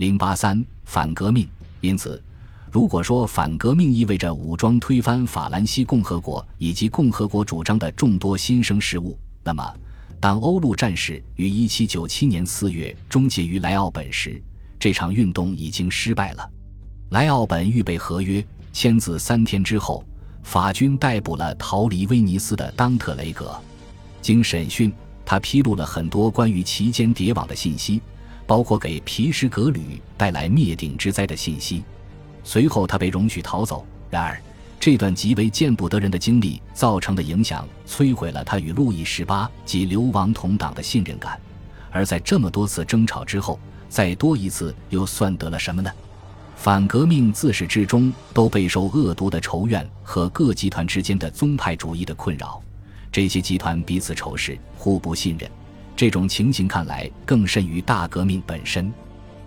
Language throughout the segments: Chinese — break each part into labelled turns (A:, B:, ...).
A: 零八三反革命。因此，如果说反革命意味着武装推翻法兰西共和国以及共和国主张的众多新生事物，那么，当欧陆战事于一七九七年四月终结于莱奥本时，这场运动已经失败了。莱奥本预备合约签字三天之后，法军逮捕了逃离威尼斯的当特雷格。经审讯，他披露了很多关于其间谍网的信息，包括给皮什格旅带来灭顶之灾的信息。随后，他被容许逃走。然而，这段极为见不得人的经历造成的影响，摧毁了他与路易十八及流亡同党的信任感。而在这么多次争吵之后，再多一次又算得了什么呢？反革命自始至终都备受恶毒的仇怨和各集团之间的宗派主义的困扰，这些集团彼此仇视，互不信任。这种情形看来更甚于大革命本身。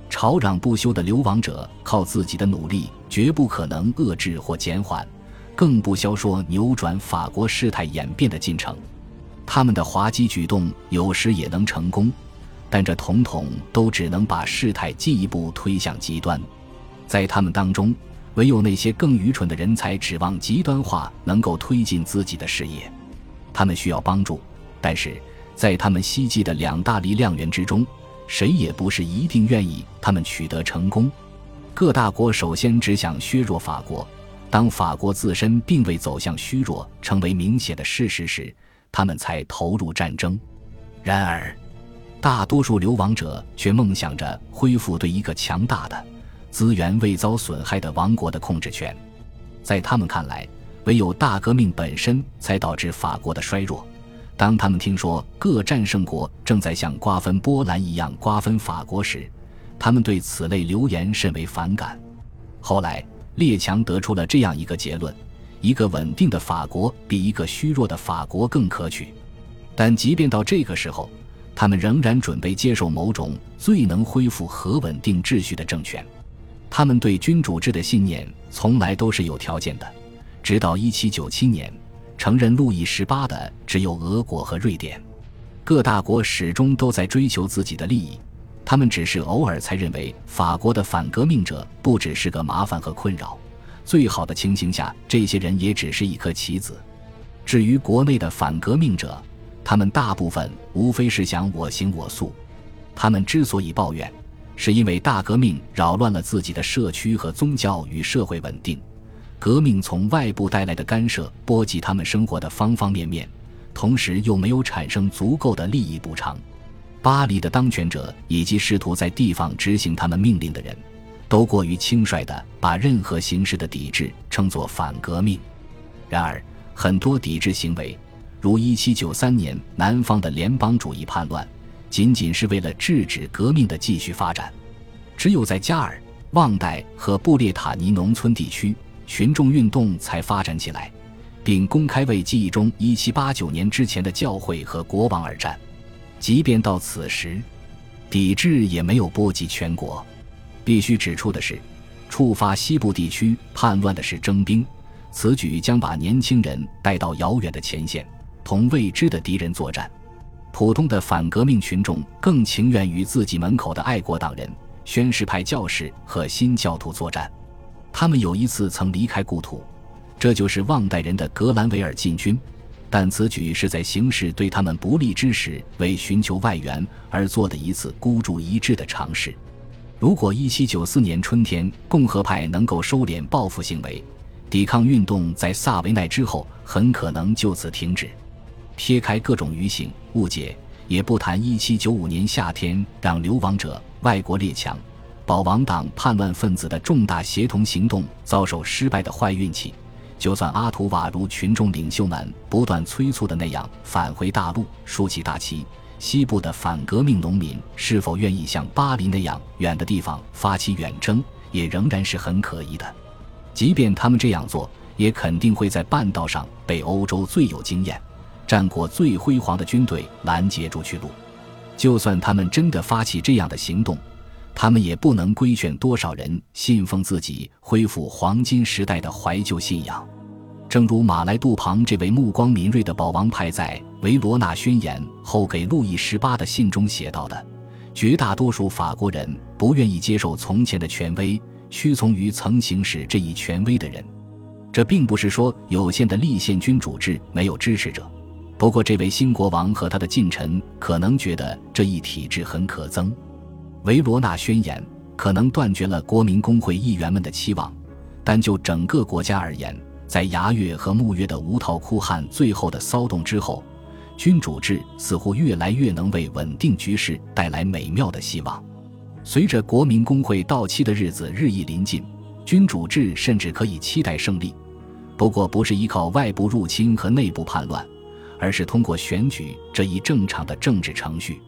A: 吵嚷不休的流亡者靠自己的努力绝不可能遏制或减缓，更不消说扭转法国事态演变的进程。他们的滑稽举动有时也能成功，但这统统都只能把事态进一步推向极端。在他们当中，唯有那些更愚蠢的人才指望极端化能够推进自己的事业。他们需要帮助，但是在他们希冀的两大力量源之中，谁也不是一定愿意他们取得成功。各大国首先只想削弱法国，当法国自身并未走向虚弱成为明显的事实时，他们才投入战争。然而，大多数流亡者却梦想着恢复对一个强大的。资源未遭损害的王国的控制权，在他们看来，唯有大革命本身才导致法国的衰弱。当他们听说各战胜国正在像瓜分波兰一样瓜分法国时，他们对此类流言甚为反感。后来，列强得出了这样一个结论：一个稳定的法国比一个虚弱的法国更可取。但即便到这个时候，他们仍然准备接受某种最能恢复和稳定秩序的政权。他们对君主制的信念从来都是有条件的，直到1797年，承认路易十八的只有俄国和瑞典。各大国始终都在追求自己的利益，他们只是偶尔才认为法国的反革命者不只是个麻烦和困扰。最好的情形下，这些人也只是一颗棋子。至于国内的反革命者，他们大部分无非是想我行我素。他们之所以抱怨。是因为大革命扰乱了自己的社区和宗教与社会稳定，革命从外部带来的干涉波及他们生活的方方面面，同时又没有产生足够的利益补偿。巴黎的当权者以及试图在地方执行他们命令的人，都过于轻率地把任何形式的抵制称作反革命。然而，很多抵制行为，如1793年南方的联邦主义叛乱。仅仅是为了制止革命的继续发展，只有在加尔、旺代和布列塔尼农村地区，群众运动才发展起来，并公开为记忆中1789年之前的教会和国王而战。即便到此时，抵制也没有波及全国。必须指出的是，触发西部地区叛乱的是征兵，此举将把年轻人带到遥远的前线，同未知的敌人作战。普通的反革命群众更情愿与自己门口的爱国党人、宣誓派教士和新教徒作战。他们有一次曾离开故土，这就是旺代人的格兰维尔进军。但此举是在形势对他们不利之时，为寻求外援而做的一次孤注一掷的尝试。如果1794年春天共和派能够收敛报复行为，抵抗运动在萨维奈之后很可能就此停止。撇开各种愚行误解，也不谈1795年夏天让流亡者、外国列强、保王党叛乱分子的重大协同行动遭受失败的坏运气。就算阿图瓦如群众领袖们不断催促的那样返回大陆，竖起大旗，西部的反革命农民是否愿意像巴黎那样远的地方发起远征，也仍然是很可疑的。即便他们这样做，也肯定会在半道上被欧洲最有经验。战果最辉煌的军队拦截住去路，就算他们真的发起这样的行动，他们也不能规劝多少人信奉自己恢复黄金时代的怀旧信仰。正如马来杜庞这位目光敏锐的保王派在维罗纳宣言后给路易十八的信中写到的：“绝大多数法国人不愿意接受从前的权威，屈从于曾行使这一权威的人。这并不是说有限的立宪君主制没有支持者，不过这位新国王和他的近臣可能觉得这一体制很可憎。维罗纳宣言可能断绝了国民工会议员们的期望，但就整个国家而言，在牙月和木月的无套哭汉最后的骚动之后。君主制似乎越来越能为稳定局势带来美妙的希望。随着国民工会到期的日子日益临近，君主制甚至可以期待胜利。不过，不是依靠外部入侵和内部叛乱，而是通过选举这一正常的政治程序。